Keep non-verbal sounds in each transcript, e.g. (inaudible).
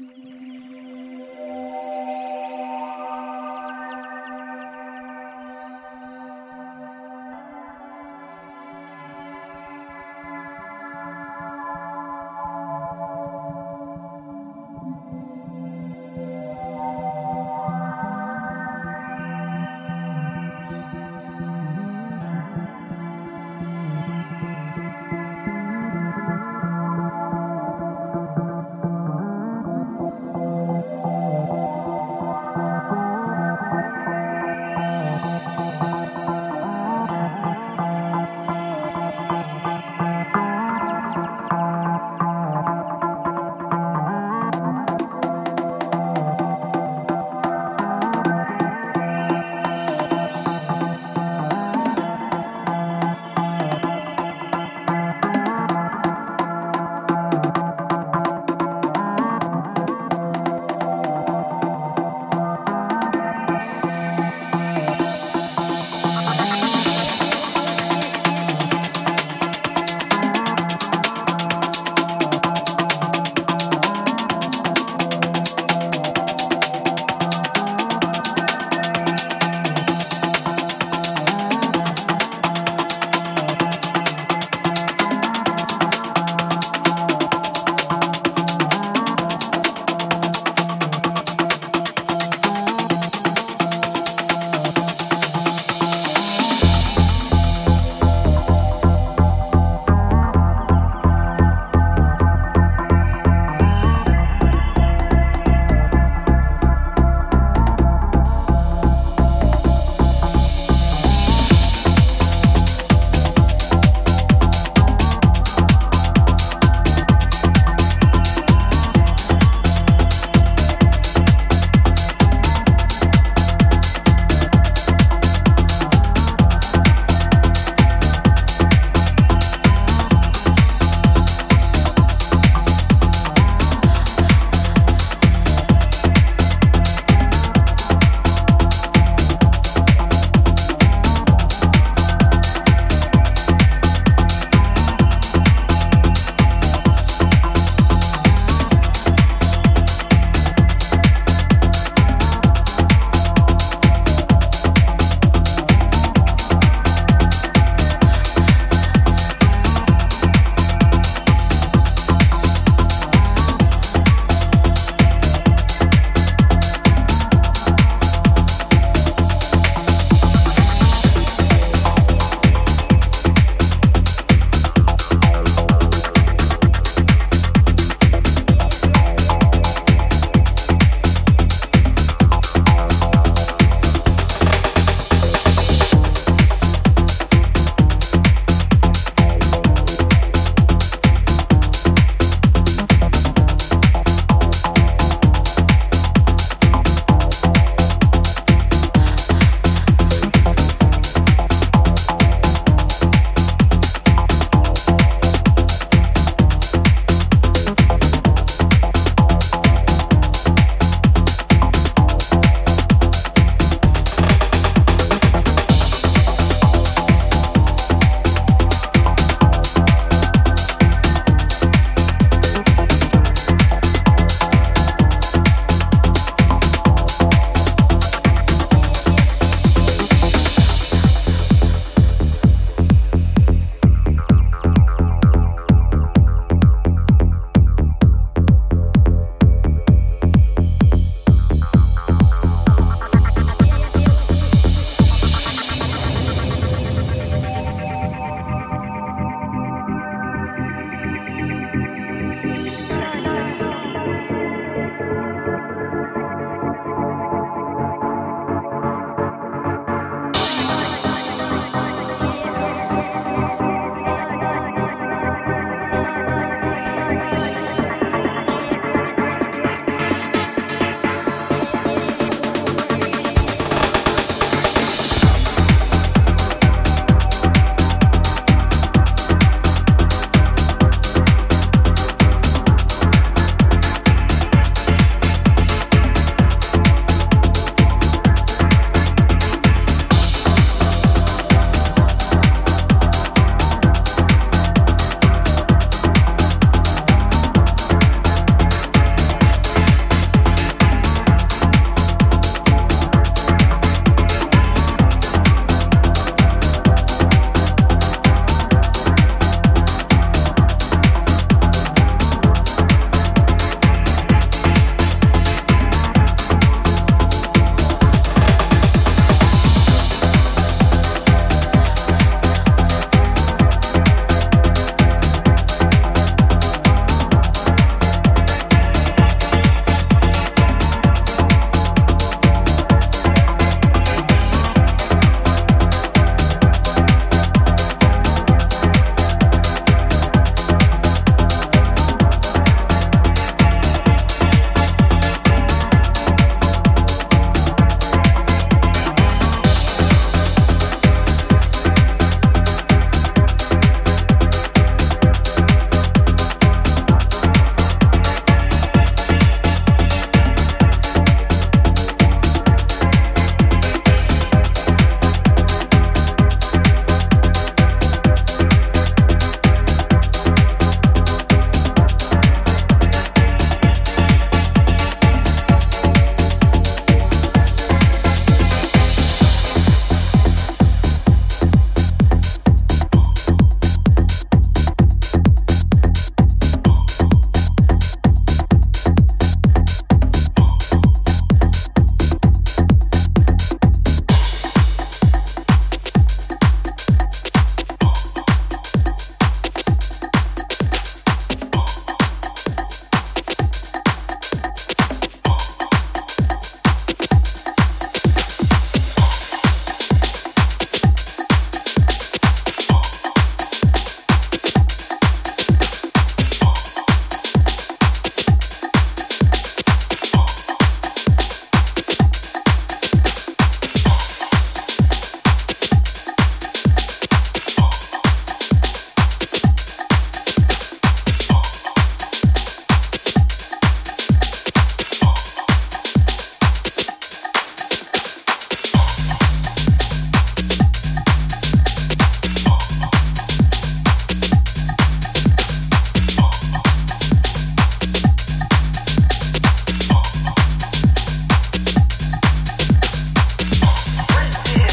Mm-hmm.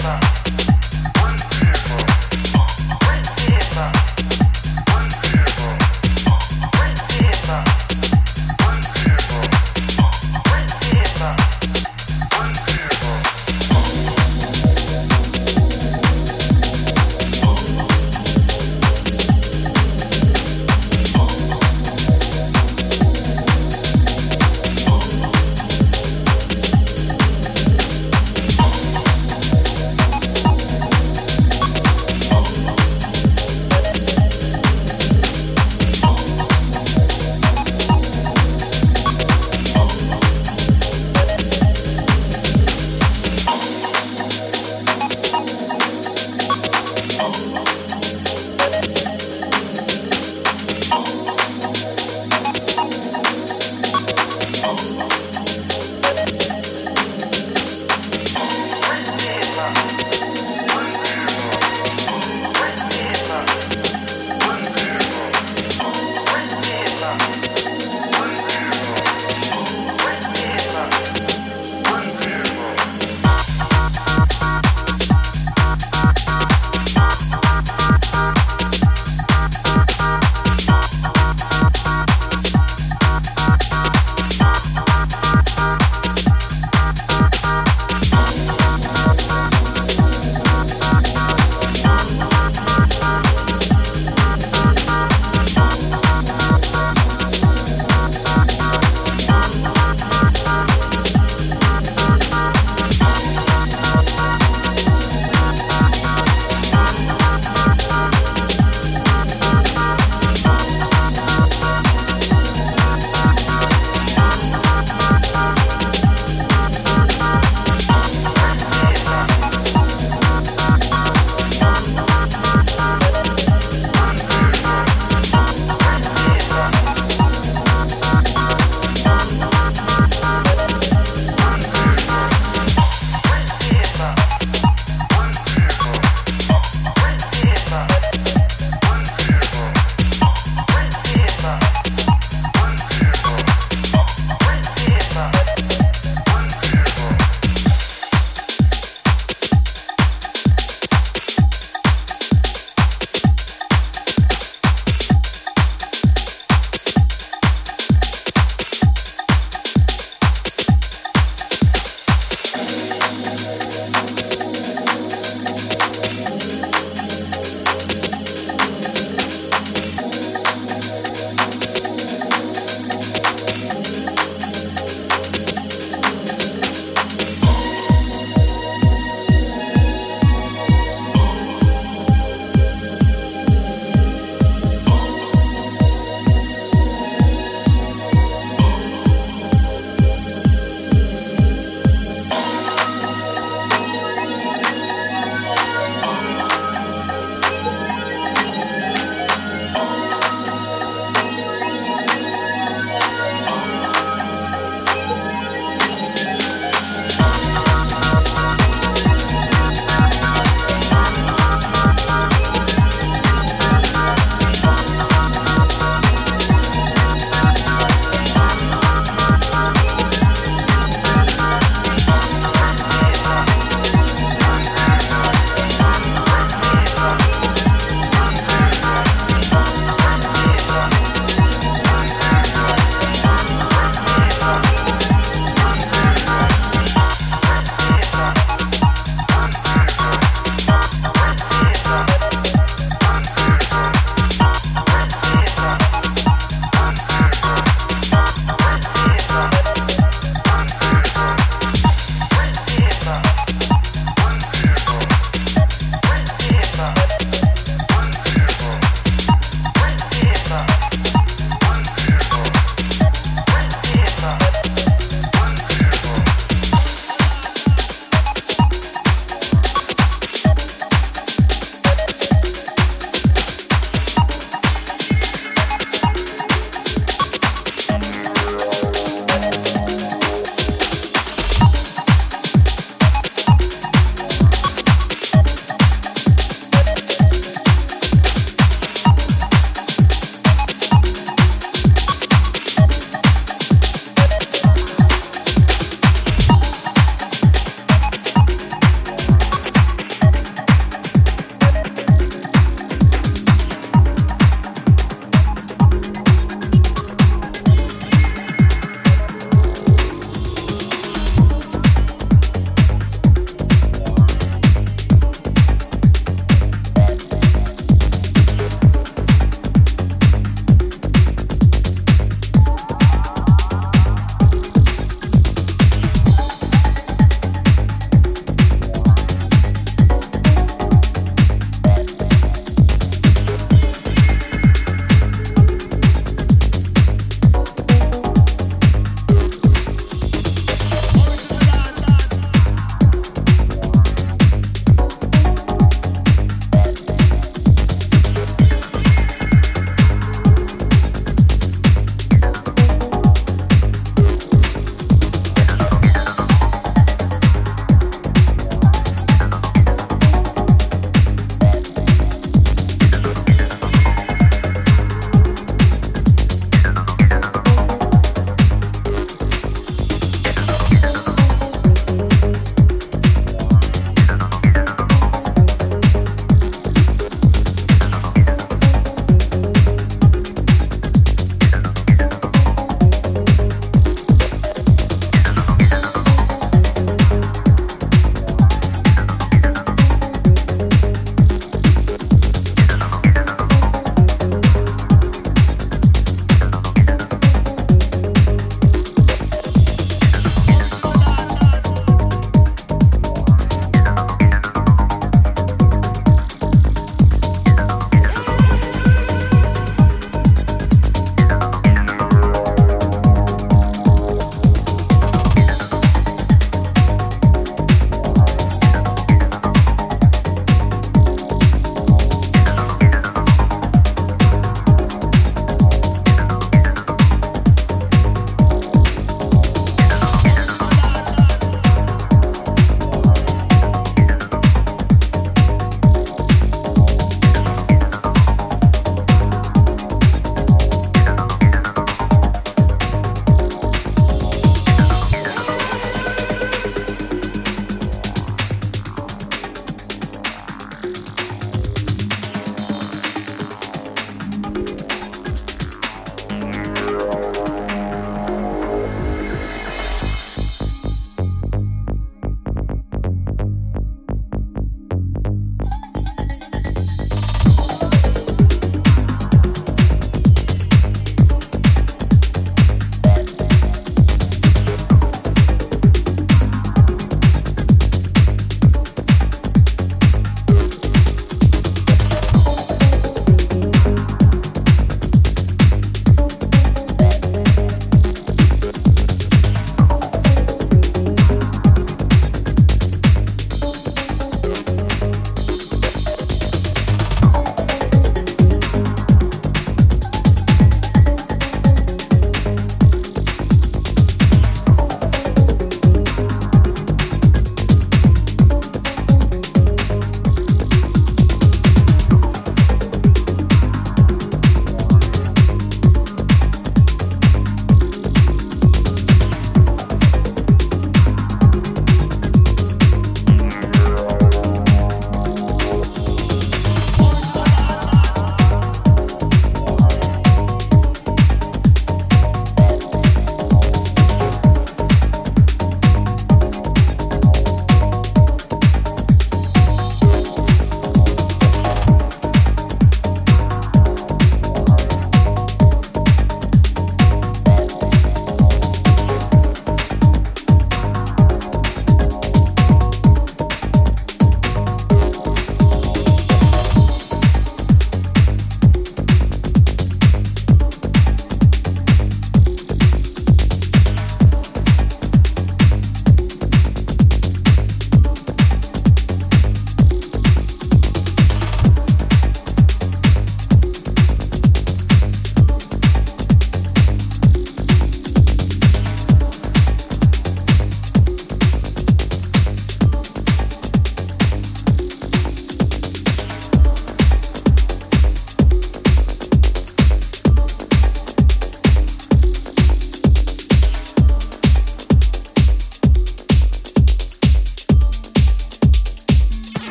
stop.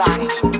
body.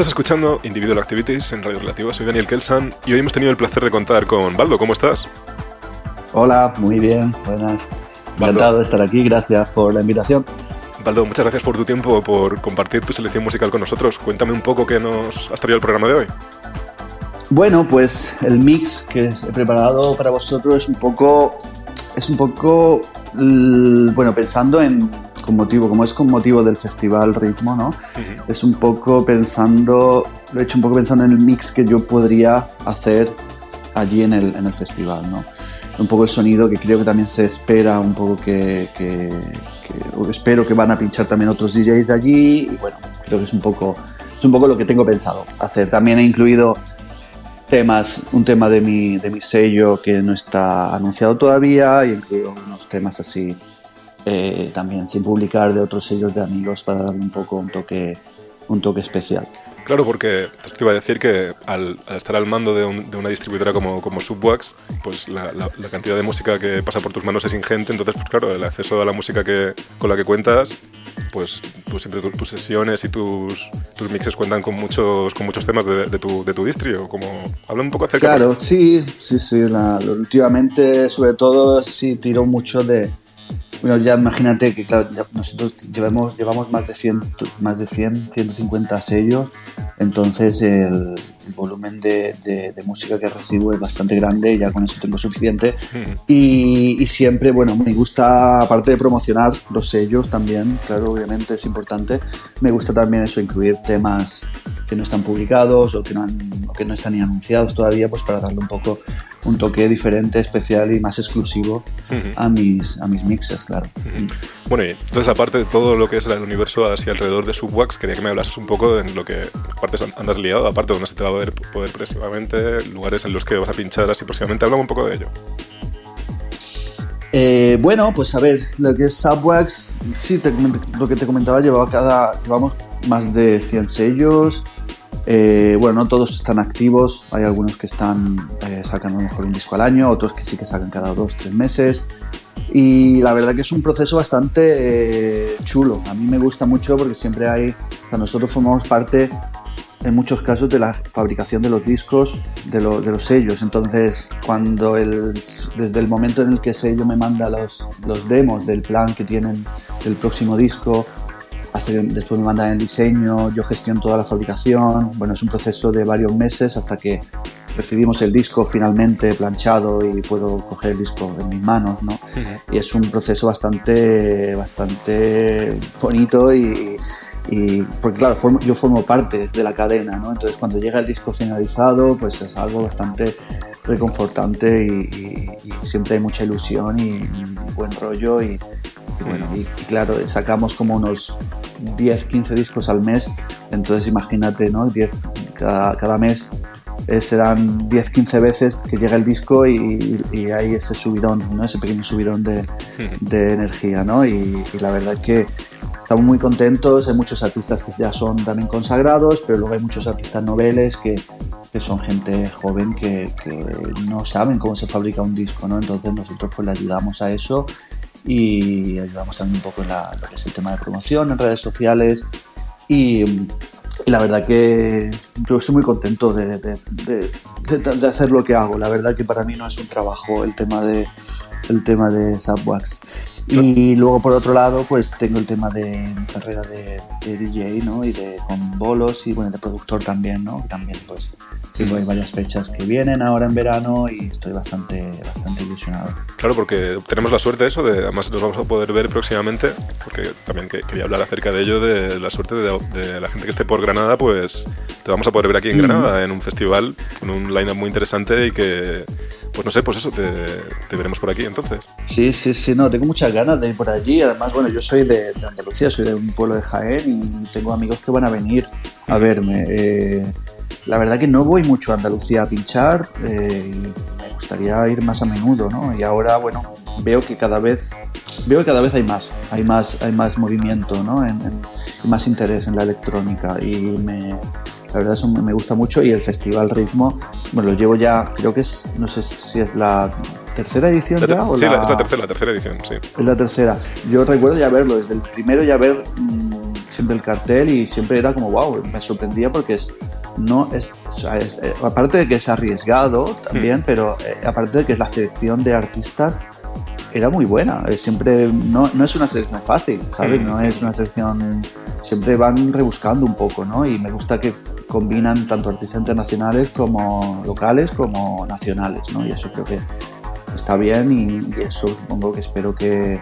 Estás escuchando Individual Activities en Radio Relativo. Soy Daniel Kelsan y hoy hemos tenido el placer de contar con Baldo. ¿Cómo estás? Hola, muy bien, buenas. Encantado de estar aquí, gracias por la invitación. Baldo, muchas gracias por tu tiempo, por compartir tu selección musical con nosotros. Cuéntame un poco qué nos has traído el programa de hoy. Bueno, pues el mix que he preparado para vosotros es un poco, es un poco, bueno, pensando en con motivo, como es con motivo del festival Ritmo, ¿no? Es un poco pensando, lo he hecho un poco pensando en el mix que yo podría hacer allí en el, en el festival, ¿no? Un poco el sonido que creo que también se espera, un poco que, que, espero que van a pinchar también otros DJs de allí y bueno, creo que es un poco, es un poco lo que tengo pensado hacer. También he incluido temas, un tema de mi, de mi sello que no está anunciado todavía y he incluido unos temas así eh, también sin publicar de otros sellos de amigos para darle un poco un toque, un toque especial. Claro, porque te iba a decir que al, estar al mando de, una distribuidora como, como Subwax, pues la, cantidad de música que pasa por tus manos es ingente, entonces, pues claro, el acceso a la música que, con la que cuentas, pues, pues siempre tus, sesiones y tus, tus mixes cuentan con muchos, con muchos temas de, tu, de tu distrio. Como, habla un poco acerca Claro, sí, sí, sí. últimamente, sobre todo, sí tiro mucho de, bueno, ya imagínate que claro, nosotros llevamos, llevamos más de 100, más de 100, 150 sellos, entonces el, volumen de, música que recibo es bastante grande, ya con eso tengo suficiente. Y, y, siempre, bueno, me gusta, aparte de promocionar los sellos también, claro, obviamente es importante, me gusta también eso, incluir temas que no están publicados o que no, que no están ni anunciados todavía, pues para darle un poco un toque diferente, especial y más exclusivo a, mis, a mis mixes, claro. Bueno, y entonces aparte de todo lo que es el universo hacia alrededor de Subwax, quería que me hablases un poco en lo que aparte andas liado, aparte de donde se te va ver poder próximamente, lugares en los que vas a pinchar así próximamente, hablamos un poco de ello. Eh, bueno, pues a ver, lo que es Subwax, sí, lo que te comentaba, llevaba cada, llevamos más de 100 sellos, eh, bueno, no todos están activos, hay algunos que están eh, sacando a lo mejor un disco al año, otros que sí que sacan cada dos, tres meses. Y la verdad que es un proceso bastante eh, chulo. A mí me gusta mucho porque siempre hay, o nosotros formamos parte en muchos casos de la fabricación de los discos, de, de los sellos. Entonces, cuando el, desde el momento en el que sello me manda los, los demos del plan que tienen del próximo disco, hasta que después me mandan el diseño, yo gestiono toda la fabricación. Bueno, es un proceso de varios meses hasta que recibimos el disco finalmente planchado y puedo coger el disco en mis manos, ¿no? Y es un proceso bastante, bastante bonito y, porque claro, yo formo parte de la cadena, ¿no? Entonces cuando llega el disco finalizado, pues es algo bastante reconfortante y, siempre hay mucha ilusión y, buen rollo y, bueno, y, claro, sacamos como unos 10, 15 discos al mes, entonces imagínate, ¿no? 10, cada, mes eh, serán 10, 15 veces que llega el disco y, hay ese subidón, ¿no? Ese pequeño subidón de, de energía, ¿no? Y, la verdad es que estamos muy contentos, hay muchos artistas que ya son también consagrados, pero luego hay muchos artistas noveles que, que son gente joven que, que, no saben cómo se fabrica un disco, ¿no? Entonces nosotros pues le ayudamos a eso y ayudamos también un poco en lo que es el tema de promoción en redes sociales y, la verdad que yo estoy muy contento de, de, hacer lo que hago. La verdad que para mí no es un trabajo el tema de el tema de Subwax. Y luego por otro lado, pues tengo el tema de carrera de, DJ, ¿no? Y de con bolos y bueno, de productor también, ¿no? También pues hay varias fechas que vienen ahora en verano y estoy bastante, bastante ilusionado. Claro, porque tenemos la suerte de eso, de, además nos vamos a poder ver próximamente, porque también quería hablar acerca de ello, de la suerte de, la gente que esté por Granada, pues te vamos a poder ver aquí en Granada, en un festival con un line-up muy interesante y que, pues no sé, pues eso, te, veremos por aquí entonces. Sí, sí, sí, no, tengo muchas ganas de ir por allí. Además, bueno, yo soy de, Andalucía, soy de un pueblo de Jaén y tengo amigos que van a venir a verme. Eh, la verdad que no voy mucho a Andalucía a pinchar, eh, me gustaría ir más a menudo, ¿no? Y ahora, bueno, veo que cada vez, veo que cada vez hay más, hay más, hay más movimiento, ¿no? En, más interés en la electrónica y me, la verdad eso me gusta mucho y el Festival Ritmo, bueno, lo llevo ya, creo que es, no sé si es la tercera edición ya o sí, la... es la tercera, la tercera edición, sí. Es la tercera. Yo recuerdo ya verlo, desde el primero ya ver... Mm, siempre el cartel y siempre era como, wow, me sorprendía porque es, no es, eh, aparte de que es arriesgado también, mm. pero eh, aparte de que es la selección de artistas era muy buena. Siempre no, no es una selección fácil, ¿sabes? Mm. No es una selección. Siempre van rebuscando un poco, ¿no? Y me gusta que combinan tanto artistas internacionales como locales como nacionales, ¿no? Y eso creo que está bien y, eso supongo que espero que,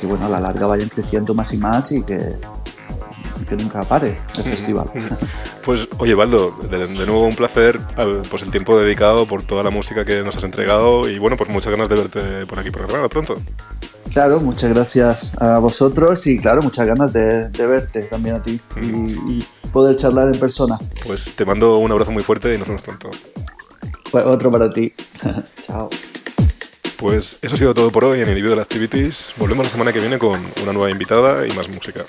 que, bueno, a la larga vayan creciendo más y más y que, que nunca pare el festival. (laughs) Pues oye, Baldo, de, nuevo un placer pues el tiempo dedicado por toda la música que nos has entregado y bueno, pues muchas ganas de verte por aquí por Granada pronto. Claro, muchas gracias a vosotros y claro, muchas ganas de, verte también a ti y, poder charlar en persona. Pues te mando un abrazo muy fuerte y nos vemos pronto. Pues otro para ti. (laughs) Chao. Pues eso ha sido todo por hoy en Individual Activities. Volvemos la semana que viene con una nueva invitada y más música.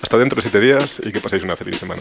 Hasta dentro de siete días y que paséis una feliz semana.